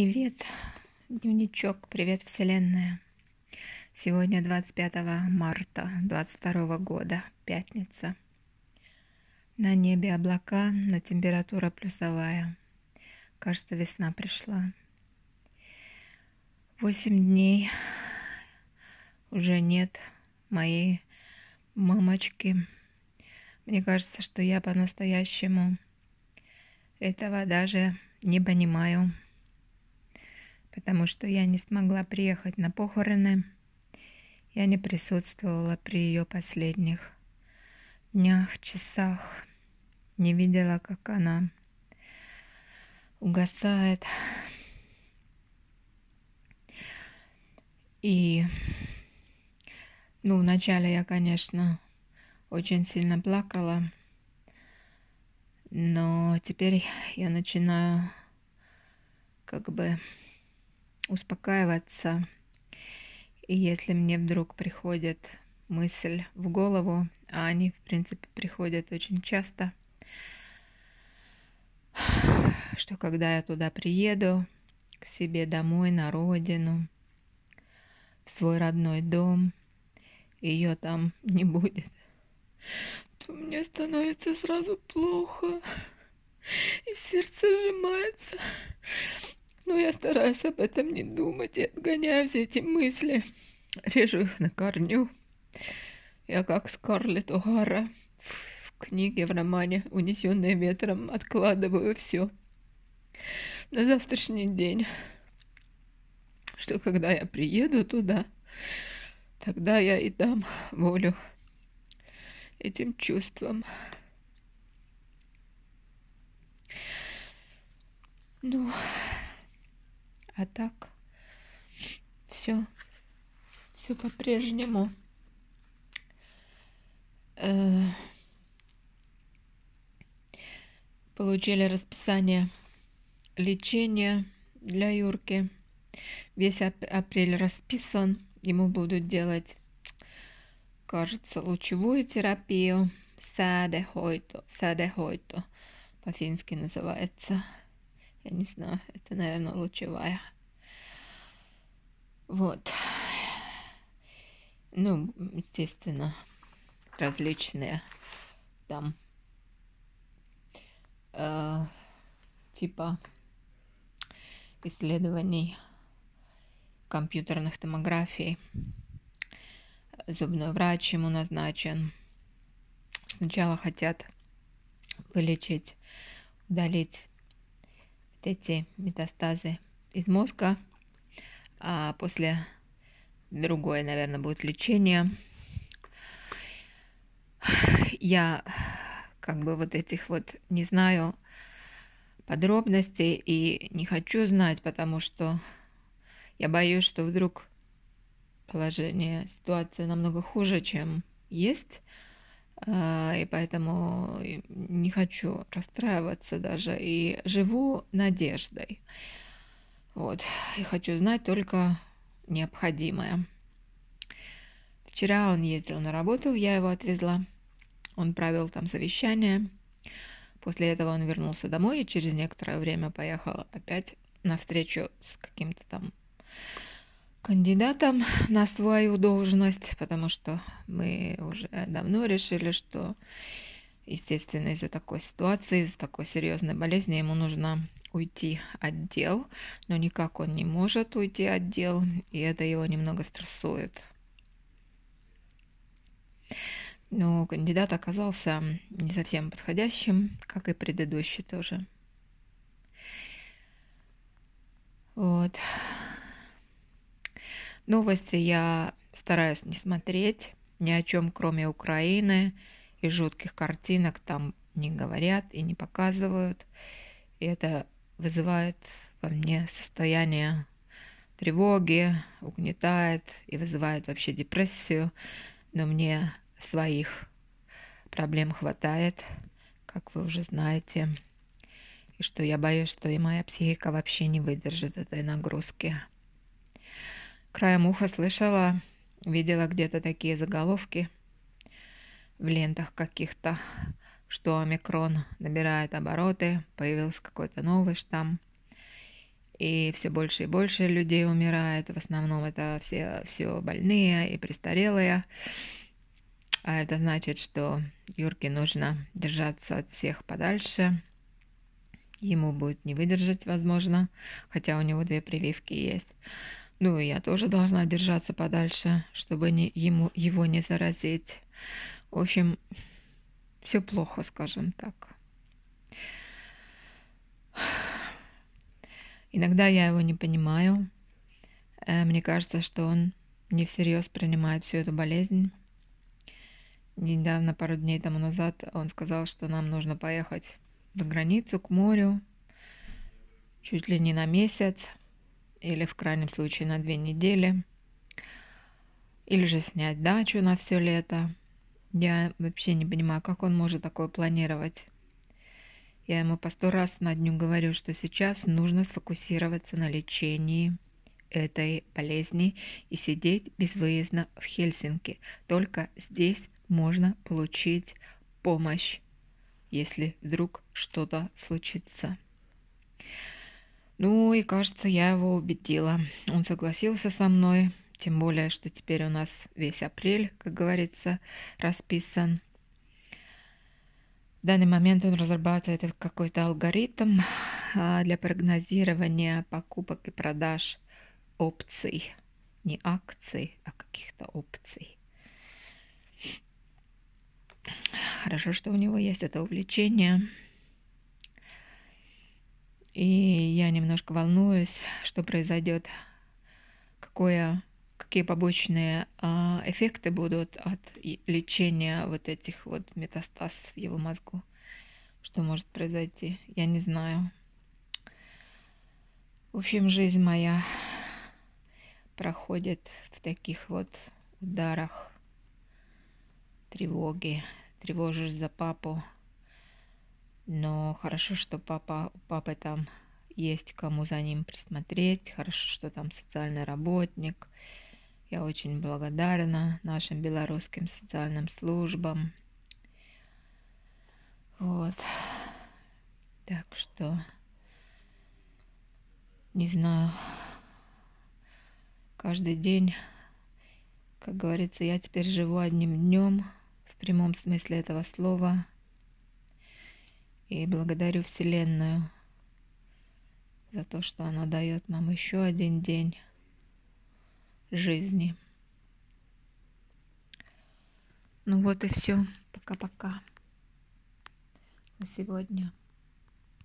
Привет, дневничок, привет, Вселенная. Сегодня 25 марта 22 года, пятница. На небе облака, но температура плюсовая. Кажется, весна пришла. Восемь дней уже нет моей мамочки. Мне кажется, что я по-настоящему этого даже не понимаю, потому что я не смогла приехать на похороны. Я не присутствовала при ее последних днях, часах. Не видела, как она угасает. И, ну, вначале я, конечно, очень сильно плакала, но теперь я начинаю как бы успокаиваться. И если мне вдруг приходит мысль в голову, а они, в принципе, приходят очень часто, что когда я туда приеду, к себе домой, на родину, в свой родной дом, ее там не будет, то мне становится сразу плохо, и сердце сжимается. Но я стараюсь об этом не думать и отгоняю все эти мысли, режу их на корню. Я как Скарлетт О'Хара в книге, в романе «Унесенные ветром» откладываю все на завтрашний день, что когда я приеду туда, тогда я и дам волю этим чувствам. Ну, а так все, все по-прежнему. Э, получили расписание лечения для Юрки. Весь апрель расписан. Ему будут делать кажется, лучевую терапию. Садехойто. Садехойто. По-фински называется. Я не знаю, это, наверное, лучевая. Вот. Ну, естественно, различные там э, типа исследований компьютерных томографий зубной врач ему назначен. Сначала хотят вылечить, удалить эти метастазы из мозга, а после другое, наверное, будет лечение. Я как бы вот этих вот не знаю подробностей и не хочу знать, потому что я боюсь, что вдруг положение, ситуация намного хуже, чем есть. А, и поэтому не хочу расстраиваться даже. И живу надеждой. Вот. И хочу знать только необходимое. Вчера он ездил на работу, я его отвезла. Он провел там совещание. После этого он вернулся домой и через некоторое время поехал опять на встречу с каким-то там кандидатом на свою должность, потому что мы уже давно решили, что, естественно, из-за такой ситуации, из-за такой серьезной болезни ему нужно уйти от дел, но никак он не может уйти от дел, и это его немного стрессует. Но кандидат оказался не совсем подходящим, как и предыдущий тоже. Вот. Новости я стараюсь не смотреть ни о чем, кроме Украины и жутких картинок там не говорят и не показывают. И это вызывает во мне состояние тревоги, угнетает и вызывает вообще депрессию. Но мне своих проблем хватает, как вы уже знаете. И что я боюсь, что и моя психика вообще не выдержит этой нагрузки. Краем уха слышала, видела где-то такие заголовки в лентах каких-то, что омикрон набирает обороты, появился какой-то новый штамм. и все больше и больше людей умирает. В основном это все, все больные и престарелые. А это значит, что Юрке нужно держаться от всех подальше. Ему будет не выдержать, возможно, хотя у него две прививки есть. Ну, и я тоже должна держаться подальше, чтобы не, ему, его не заразить. В общем, все плохо, скажем так. Иногда я его не понимаю. Э, мне кажется, что он не всерьез принимает всю эту болезнь. Недавно, пару дней тому назад, он сказал, что нам нужно поехать за границу, к морю, чуть ли не на месяц, или в крайнем случае на две недели, или же снять дачу на все лето. Я вообще не понимаю, как он может такое планировать. Я ему по сто раз на дню говорю, что сейчас нужно сфокусироваться на лечении этой болезни и сидеть безвыездно в Хельсинки. Только здесь можно получить помощь, если вдруг что-то случится. Ну и кажется, я его убедила. Он согласился со мной, тем более, что теперь у нас весь апрель, как говорится, расписан. В данный момент он разрабатывает какой-то алгоритм а, для прогнозирования покупок и продаж опций. Не акций, а каких-то опций. Хорошо, что у него есть это увлечение. И я немножко волнуюсь, что произойдет, какое, какие побочные а, эффекты будут от лечения вот этих вот метастаз в его мозгу. Что может произойти, я не знаю. В общем, жизнь моя проходит в таких вот ударах тревоги. Тревожишь за папу, но хорошо, что папа, папы там есть кому за ним присмотреть. Хорошо, что там социальный работник. Я очень благодарна нашим белорусским социальным службам. Вот. Так что, не знаю, каждый день, как говорится, я теперь живу одним днем в прямом смысле этого слова – и благодарю Вселенную за то, что она дает нам еще один день жизни. Ну вот и все. Пока-пока. На сегодня.